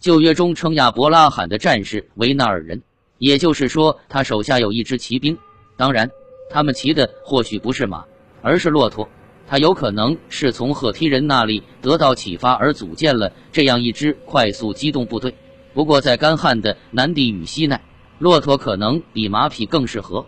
旧约中称亚伯拉罕的战士为纳尔人，也就是说，他手下有一支骑兵。当然，他们骑的或许不是马，而是骆驼。他有可能是从赫梯人那里得到启发而组建了这样一支快速机动部队。不过，在干旱的南地与西奈，骆驼可能比马匹更适合。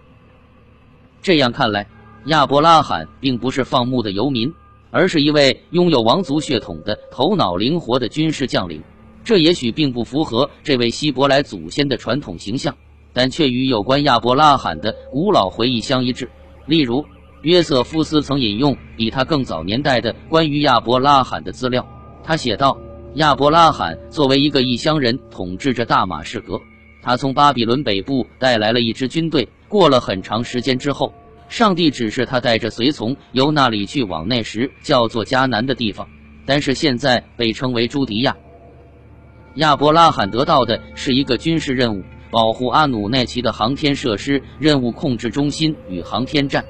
这样看来，亚伯拉罕并不是放牧的游民，而是一位拥有王族血统的头脑灵活的军事将领。这也许并不符合这位希伯来祖先的传统形象，但却与有关亚伯拉罕的古老回忆相一致。例如，约瑟夫斯曾引用比他更早年代的关于亚伯拉罕的资料。他写道：“亚伯拉罕作为一个异乡人，统治着大马士革。他从巴比伦北部带来了一支军队。过了很长时间之后，上帝指示他带着随从由那里去往那时叫做迦南的地方，但是现在被称为朱迪亚。亚伯拉罕得到的是一个军事任务，保护阿努奈奇的航天设施任务控制中心与航天站。”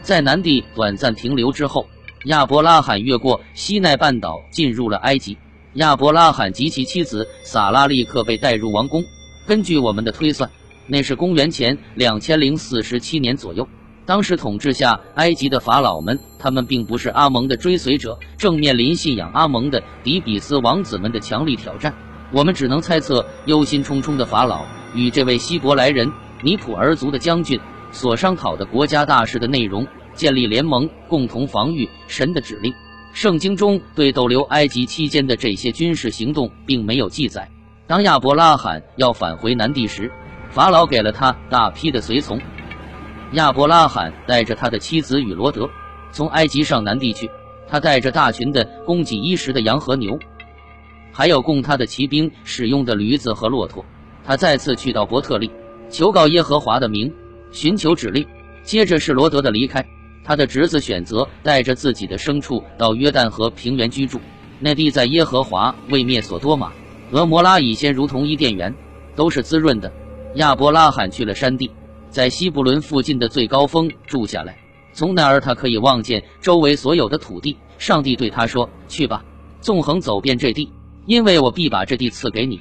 在南地短暂停留之后，亚伯拉罕越过西奈半岛进入了埃及。亚伯拉罕及其妻子撒拉立刻被带入王宫。根据我们的推算，那是公元前两千零四十七年左右。当时统治下埃及的法老们，他们并不是阿蒙的追随者，正面临信仰阿蒙的底比斯王子们的强力挑战。我们只能猜测，忧心忡忡的法老与这位希伯来人尼普尔族的将军。所商讨的国家大事的内容，建立联盟，共同防御神的指令。圣经中对逗留埃及期间的这些军事行动并没有记载。当亚伯拉罕要返回南地时，法老给了他大批的随从。亚伯拉罕带着他的妻子与罗德从埃及上南地去，他带着大群的供给衣食的羊和牛，还有供他的骑兵使用的驴子和骆驼。他再次去到伯特利，求告耶和华的名。寻求指令，接着是罗德的离开。他的侄子选择带着自己的牲畜到约旦河平原居住。那地在耶和华未灭所多玛、俄摩拉以先如同伊甸园，都是滋润的。亚伯拉罕去了山地，在西布伦附近的最高峰住下来。从那儿他可以望见周围所有的土地。上帝对他说：“去吧，纵横走遍这地，因为我必把这地赐给你。”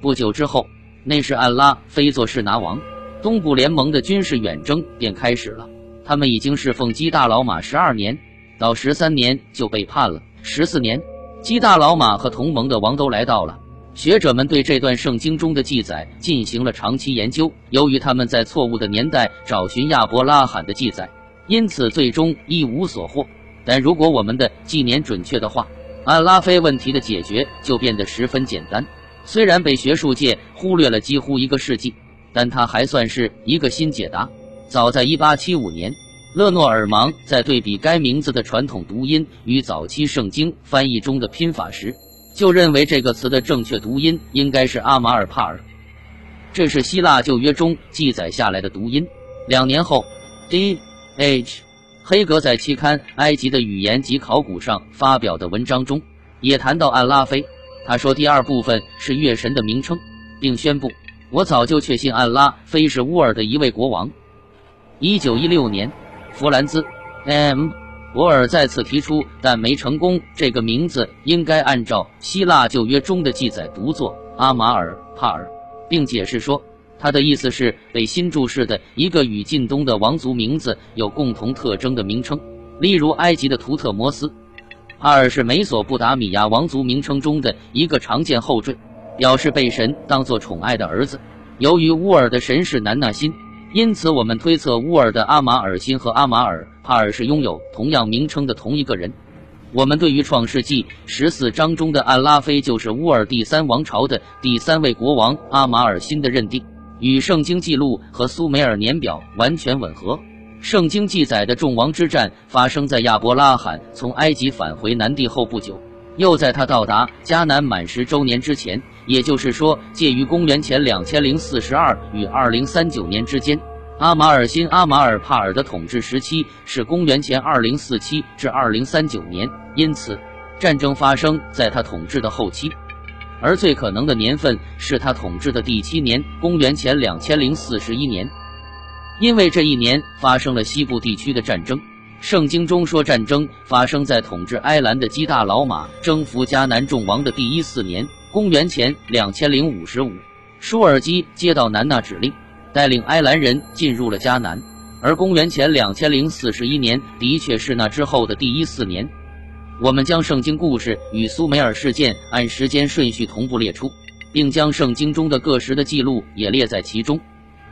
不久之后，那是暗拉非做士拿王。东部联盟的军事远征便开始了。他们已经侍奉基大老马十二年，到十三年就被叛了。十四年，基大老马和同盟的王都来到了。学者们对这段圣经中的记载进行了长期研究。由于他们在错误的年代找寻亚伯拉罕的记载，因此最终一无所获。但如果我们的纪年准确的话，安拉菲问题的解决就变得十分简单。虽然被学术界忽略了几乎一个世纪。但它还算是一个新解答。早在1875年，勒诺尔芒在对比该名字的传统读音与早期圣经翻译中的拼法时，就认为这个词的正确读音应该是阿马尔帕尔。这是希腊旧约中记载下来的读音。两年后，D. H. 黑格在期刊《埃及的语言及考古》上发表的文章中，也谈到安拉菲。他说，第二部分是月神的名称，并宣布。我早就确信安拉菲是乌尔的一位国王。一九一六年，弗兰兹 ·M· 博尔再次提出，但没成功。这个名字应该按照希腊旧约中的记载读作阿马尔帕尔，并解释说，他的意思是被新注释的一个与近东的王族名字有共同特征的名称，例如埃及的图特摩斯。帕尔是美索不达米亚王族名称中的一个常见后缀。表示被神当作宠爱的儿子。由于乌尔的神是南纳辛，因此我们推测乌尔的阿马尔辛和阿马尔帕尔是拥有同样名称的同一个人。我们对于创世纪十四章中的安拉菲就是乌尔第三王朝的第三位国王阿马尔辛的认定，与圣经记录和苏美尔年表完全吻合。圣经记载的众王之战发生在亚伯拉罕从埃及返回南地后不久。又在他到达迦南满十周年之前，也就是说，介于公元前两千零四十二与二零三九年之间，阿马尔辛阿马尔帕尔的统治时期是公元前二零四七至二零三九年，因此战争发生在他统治的后期，而最可能的年份是他统治的第七年，公元前两千零四十一年，因为这一年发生了西部地区的战争。圣经中说，战争发生在统治埃兰的基大老马征服迦南众王的第一四年，公元前两千零五十五，舒尔基接到南纳指令，带领埃兰人进入了迦南。而公元前两千零四十一年的确是那之后的第一四年。我们将圣经故事与苏美尔事件按时间顺序同步列出，并将圣经中的各时的记录也列在其中。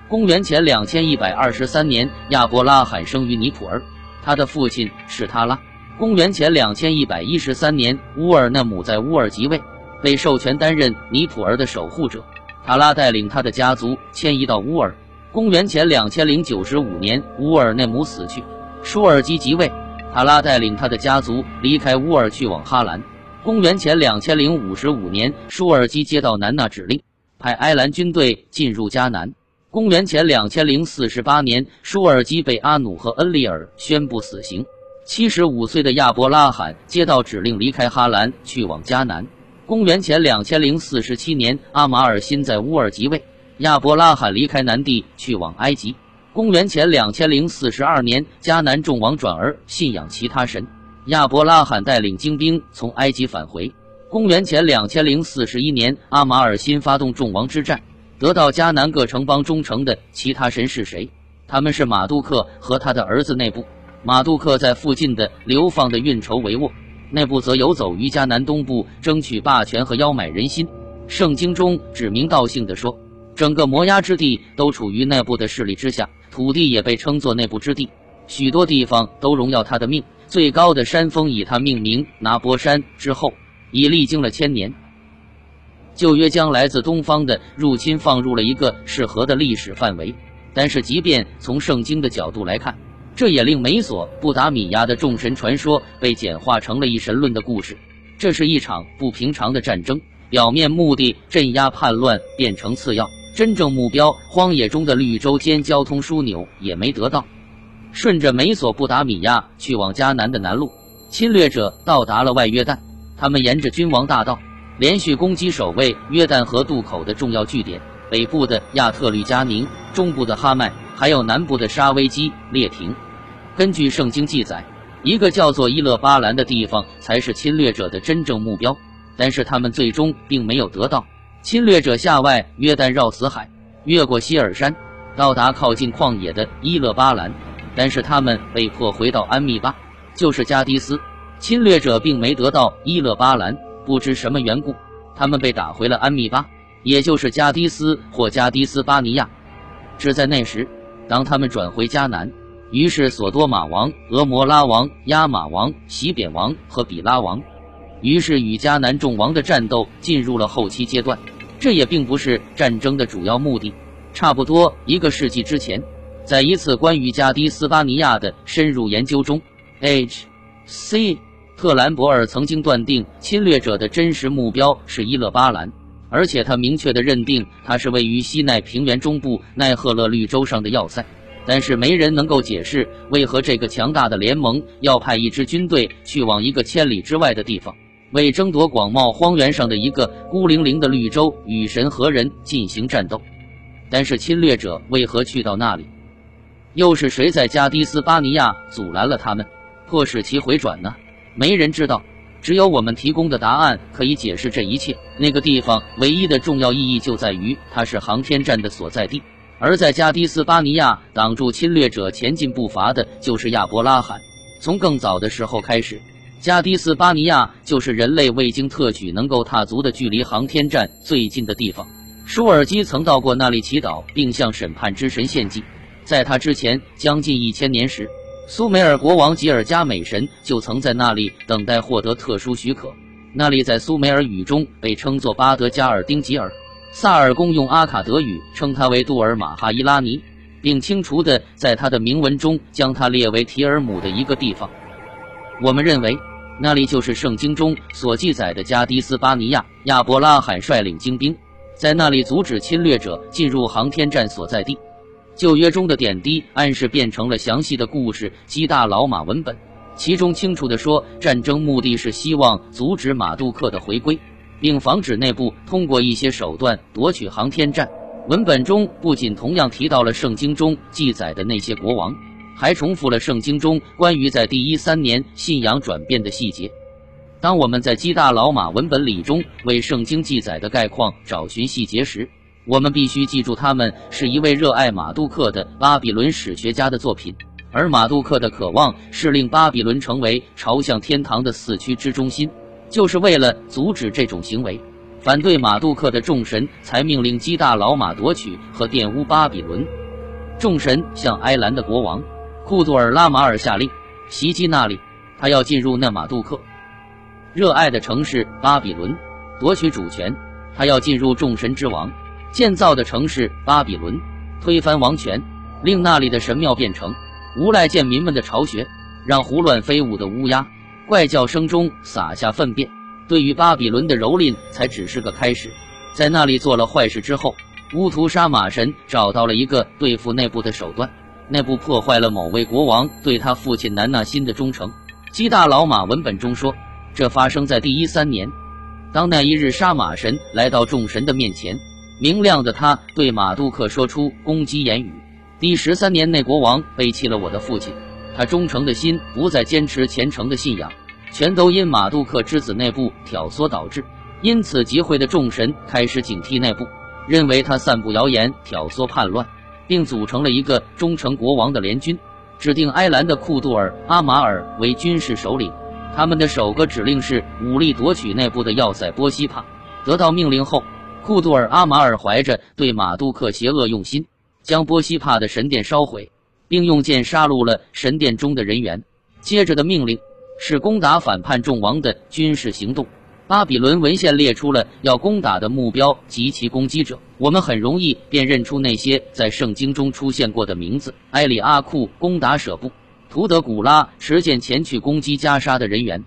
公元前两千一百二十三年，亚伯拉罕生于尼普尔，他的父亲是他拉。公元前两千一百一十三年，乌尔讷姆在乌尔即位，被授权担任尼普尔的守护者。塔拉带领他的家族迁移到乌尔。公元前两千零九十五年，乌尔内姆死去，舒尔基即位。塔拉带领他的家族离开乌尔，去往哈兰。公元前两千零五十五年，舒尔基接到南纳指令，派埃兰军队进入迦南。公元前两千零四十八年，舒尔基被阿努和恩利尔宣布死刑。七十五岁的亚伯拉罕接到指令，离开哈兰，去往迦南。公元前两千零四十七年，阿马尔辛在乌尔即位。亚伯拉罕离开南地，去往埃及。公元前两千零四十二年，迦南众王转而信仰其他神。亚伯拉罕带领精兵从埃及返回。公元前两千零四十一年，阿马尔辛发动众王之战，得到迦南各城邦忠诚的其他神是谁？他们是马杜克和他的儿子内部。马杜克在附近的流放的运筹帷幄，内部则游走于迦南东部，争取霸权和邀买人心。圣经中指名道姓地说。整个摩崖之地都处于内部的势力之下，土地也被称作内部之地，许多地方都荣耀他的命。最高的山峰以他命名，拿波山之后，已历经了千年。旧约将来自东方的入侵放入了一个适合的历史范围，但是即便从圣经的角度来看，这也令美索不达米亚的众神传说被简化成了一神论的故事。这是一场不平常的战争，表面目的镇压叛乱变成次要。真正目标，荒野中的绿洲间交通枢纽也没得到。顺着美索不达米亚去往迦南的南路，侵略者到达了外约旦。他们沿着君王大道，连续攻击守卫约旦河渡口的重要据点：北部的亚特律加宁，中部的哈麦，还有南部的沙威基列廷。根据圣经记载，一个叫做伊勒巴兰的地方才是侵略者的真正目标，但是他们最终并没有得到。侵略者下外约旦绕死海，越过希尔山，到达靠近旷野的伊勒巴兰，但是他们被迫回到安密巴，就是加迪斯。侵略者并没得到伊勒巴兰，不知什么缘故，他们被打回了安密巴，也就是加迪斯或加迪斯巴尼亚。只在那时，当他们转回迦南，于是索多玛王、俄摩拉王、亚玛王、西扁王和比拉王，于是与迦南众王的战斗进入了后期阶段。这也并不是战争的主要目的。差不多一个世纪之前，在一次关于加迪斯巴尼亚的深入研究中，H.C. 特兰博尔曾经断定侵略者的真实目标是伊勒巴兰，而且他明确地认定它是位于西奈平原中部奈赫勒绿洲上的要塞。但是没人能够解释为何这个强大的联盟要派一支军队去往一个千里之外的地方。为争夺广袤荒原上的一个孤零零的绿洲，与神和人进行战斗。但是侵略者为何去到那里？又是谁在加迪斯巴尼亚阻拦了他们，迫使其回转呢？没人知道，只有我们提供的答案可以解释这一切。那个地方唯一的重要意义就在于它是航天站的所在地，而在加迪斯巴尼亚挡住侵略者前进步伐的就是亚伯拉罕。从更早的时候开始。加迪斯巴尼亚就是人类未经特许能够踏足的距离航天站最近的地方。舒尔基曾到过那里祈祷，并向审判之神献祭。在他之前将近一千年时，苏美尔国王吉尔加美神就曾在那里等待获得特殊许可。那里在苏美尔语中被称作巴德加尔丁吉尔。萨尔公用阿卡德语称他为杜尔马哈伊拉尼，并清除的在他的铭文中将他列为提尔姆的一个地方。我们认为。那里就是圣经中所记载的加迪斯巴尼亚。亚伯拉罕率领精兵，在那里阻止侵略者进入航天站所在地。旧约中的点滴暗示变成了详细的故事，基大老马文本，其中清楚地说，战争目的是希望阻止马杜克的回归，并防止内部通过一些手段夺取航天站。文本中不仅同样提到了圣经中记载的那些国王。还重复了圣经中关于在第一三年信仰转变的细节。当我们在基大老马文本里中为圣经记载的概况找寻细节时，我们必须记住，他们是一位热爱马杜克的巴比伦史学家的作品，而马杜克的渴望是令巴比伦成为朝向天堂的四区之中心。就是为了阻止这种行为，反对马杜克的众神才命令基大老马夺取和玷污巴比伦。众神向埃兰的国王库杜尔拉马尔下令，袭击那里，他要进入那马杜克热爱的城市巴比伦，夺取主权。他要进入众神之王建造的城市巴比伦，推翻王权，令那里的神庙变成无赖贱民们的巢穴，让胡乱飞舞的乌鸦怪叫声中撒下粪便。对于巴比伦的蹂躏才只是个开始，在那里做了坏事之后，乌图沙马神找到了一个对付内部的手段，内部破坏了某位国王对他父亲南纳辛的忠诚。基大老马文本中说，这发生在第一三年。当那一日，杀马神来到众神的面前，明亮的他对马杜克说出攻击言语。第十三年，那国王背弃了我的父亲，他忠诚的心不再坚持虔诚的信仰，全都因马杜克之子内部挑唆导致。因此，集会的众神开始警惕内部，认为他散布谣言，挑唆叛乱，并组成了一个忠诚国王的联军，指定埃兰的库杜尔阿马尔为军事首领。他们的首个指令是武力夺取内部的要塞波西帕。得到命令后，库杜尔阿马尔怀着对马杜克邪恶用心，将波西帕的神殿烧毁，并用剑杀戮了神殿中的人员。接着的命令是攻打反叛众王的军事行动。巴比伦文献列出了要攻打的目标及其攻击者，我们很容易辨认出那些在圣经中出现过的名字：埃里阿库攻打舍布。图德古拉持剑前去攻击加沙的人员，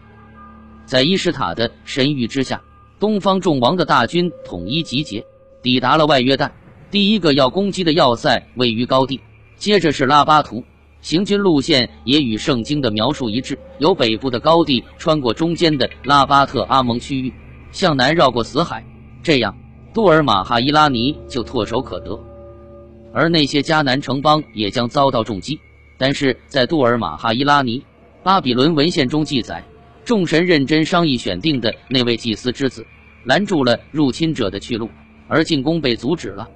在伊什塔的神谕之下，东方众王的大军统一集结，抵达了外约旦。第一个要攻击的要塞位于高地，接着是拉巴图。行军路线也与圣经的描述一致，由北部的高地穿过中间的拉巴特阿蒙区域，向南绕过死海，这样杜尔马哈伊拉尼就唾手可得，而那些迦南城邦也将遭到重击。但是在杜尔马哈伊拉尼，巴比伦文献中记载，众神认真商议选定的那位祭司之子，拦住了入侵者的去路，而进攻被阻止了。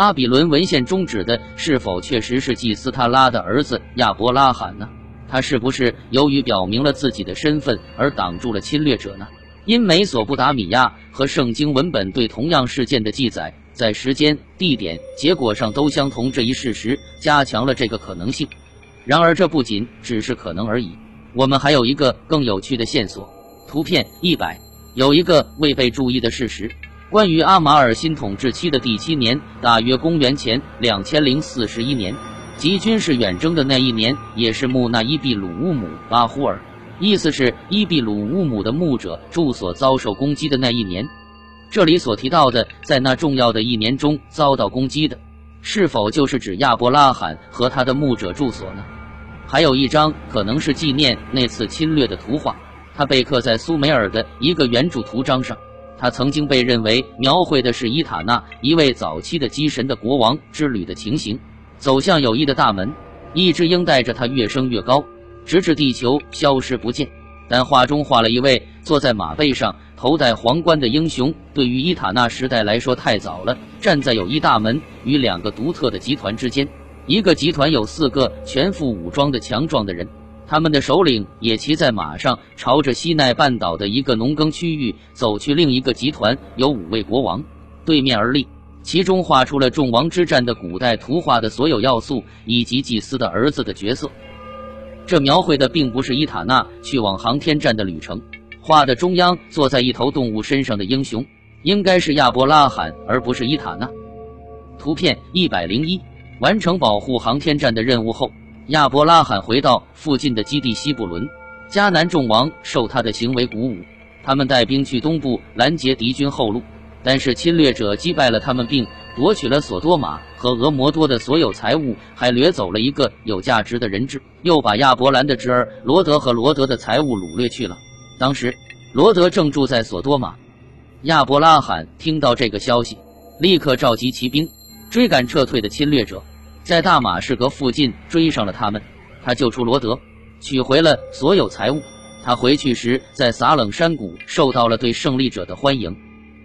巴比伦文献中指的是否确实是祭司他拉的儿子亚伯拉罕呢？他是不是由于表明了自己的身份而挡住了侵略者呢？因美索不达米亚和圣经文本对同样事件的记载，在时间、地点、结果上都相同，这一事实加强了这个可能性。然而，这不仅只是可能而已。我们还有一个更有趣的线索。图片一百有一个未被注意的事实：关于阿马尔新统治期的第七年，大约公元前两千零四十一年，即军事远征的那一年，也是穆那伊比鲁乌姆巴呼尔，意思是伊比鲁乌姆的牧者住所遭受攻击的那一年。这里所提到的，在那重要的一年中遭到攻击的。是否就是指亚伯拉罕和他的牧者住所呢？还有一张可能是纪念那次侵略的图画，它被刻在苏美尔的一个圆柱图章上。他曾经被认为描绘的是伊塔纳一位早期的机神的国王之旅的情形，走向友谊的大门。一只鹰带着他越升越高，直至地球消失不见。但画中画了一位坐在马背上。头戴皇冠的英雄，对于伊塔纳时代来说太早了。站在友谊大门与两个独特的集团之间，一个集团有四个全副武装的强壮的人，他们的首领也骑在马上，朝着西奈半岛的一个农耕区域走去。另一个集团有五位国王对面而立，其中画出了众王之战的古代图画的所有要素以及祭司的儿子的角色。这描绘的并不是伊塔纳去往航天站的旅程。画的中央坐在一头动物身上的英雄，应该是亚伯拉罕，而不是伊塔纳。图片一百零一，完成保护航天站的任务后，亚伯拉罕回到附近的基地西布伦。迦南众王受他的行为鼓舞，他们带兵去东部拦截敌军后路，但是侵略者击败了他们，并夺取了索多玛和俄摩多的所有财物，还掠走了一个有价值的人质，又把亚伯兰的侄儿罗德和罗德的财物掳掠去了。当时，罗德正住在索多玛。亚伯拉罕听到这个消息，立刻召集骑兵追赶撤退的侵略者，在大马士革附近追上了他们。他救出罗德，取回了所有财物，他回去时在撒冷山谷受到了对胜利者的欢迎。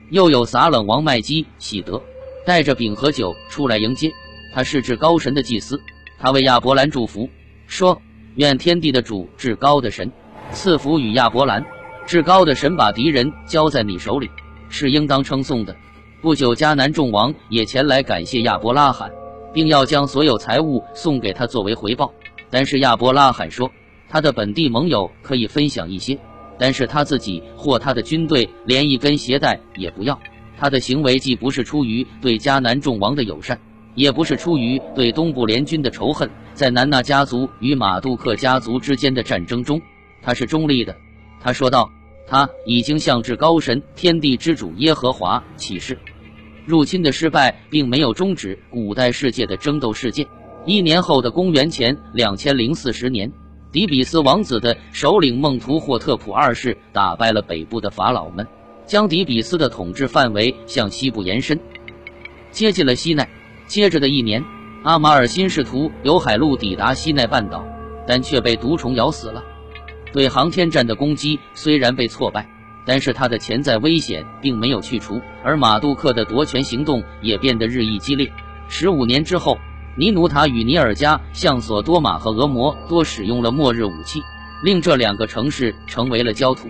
又有撒冷王麦基喜德带着饼和酒出来迎接他，是至高神的祭司。他为亚伯兰祝福，说：“愿天地的主至高的神赐福与亚伯兰。至高的神把敌人交在你手里，是应当称颂的。”不久，迦南众王也前来感谢亚伯拉罕，并要将所有财物送给他作为回报。但是亚伯拉罕说，他的本地盟友可以分享一些。但是他自己或他的军队连一根鞋带也不要。他的行为既不是出于对迦南众王的友善，也不是出于对东部联军的仇恨。在南纳家族与马杜克家族之间的战争中，他是中立的。他说道：“他已经向至高神天地之主耶和华起誓，入侵的失败并没有终止古代世界的争斗事件。一年后的公元前两千零四十年。”底比斯王子的首领孟图霍特普二世打败了北部的法老们，将迪比斯的统治范围向西部延伸，接近了西奈。接着的一年，阿马尔辛试图由海路抵达西奈半岛，但却被毒虫咬死了。对航天站的攻击虽然被挫败，但是他的潜在危险并没有去除，而马杜克的夺权行动也变得日益激烈。十五年之后。尼努塔与尼尔加向索多玛和俄摩多使用了末日武器，令这两个城市成为了焦土。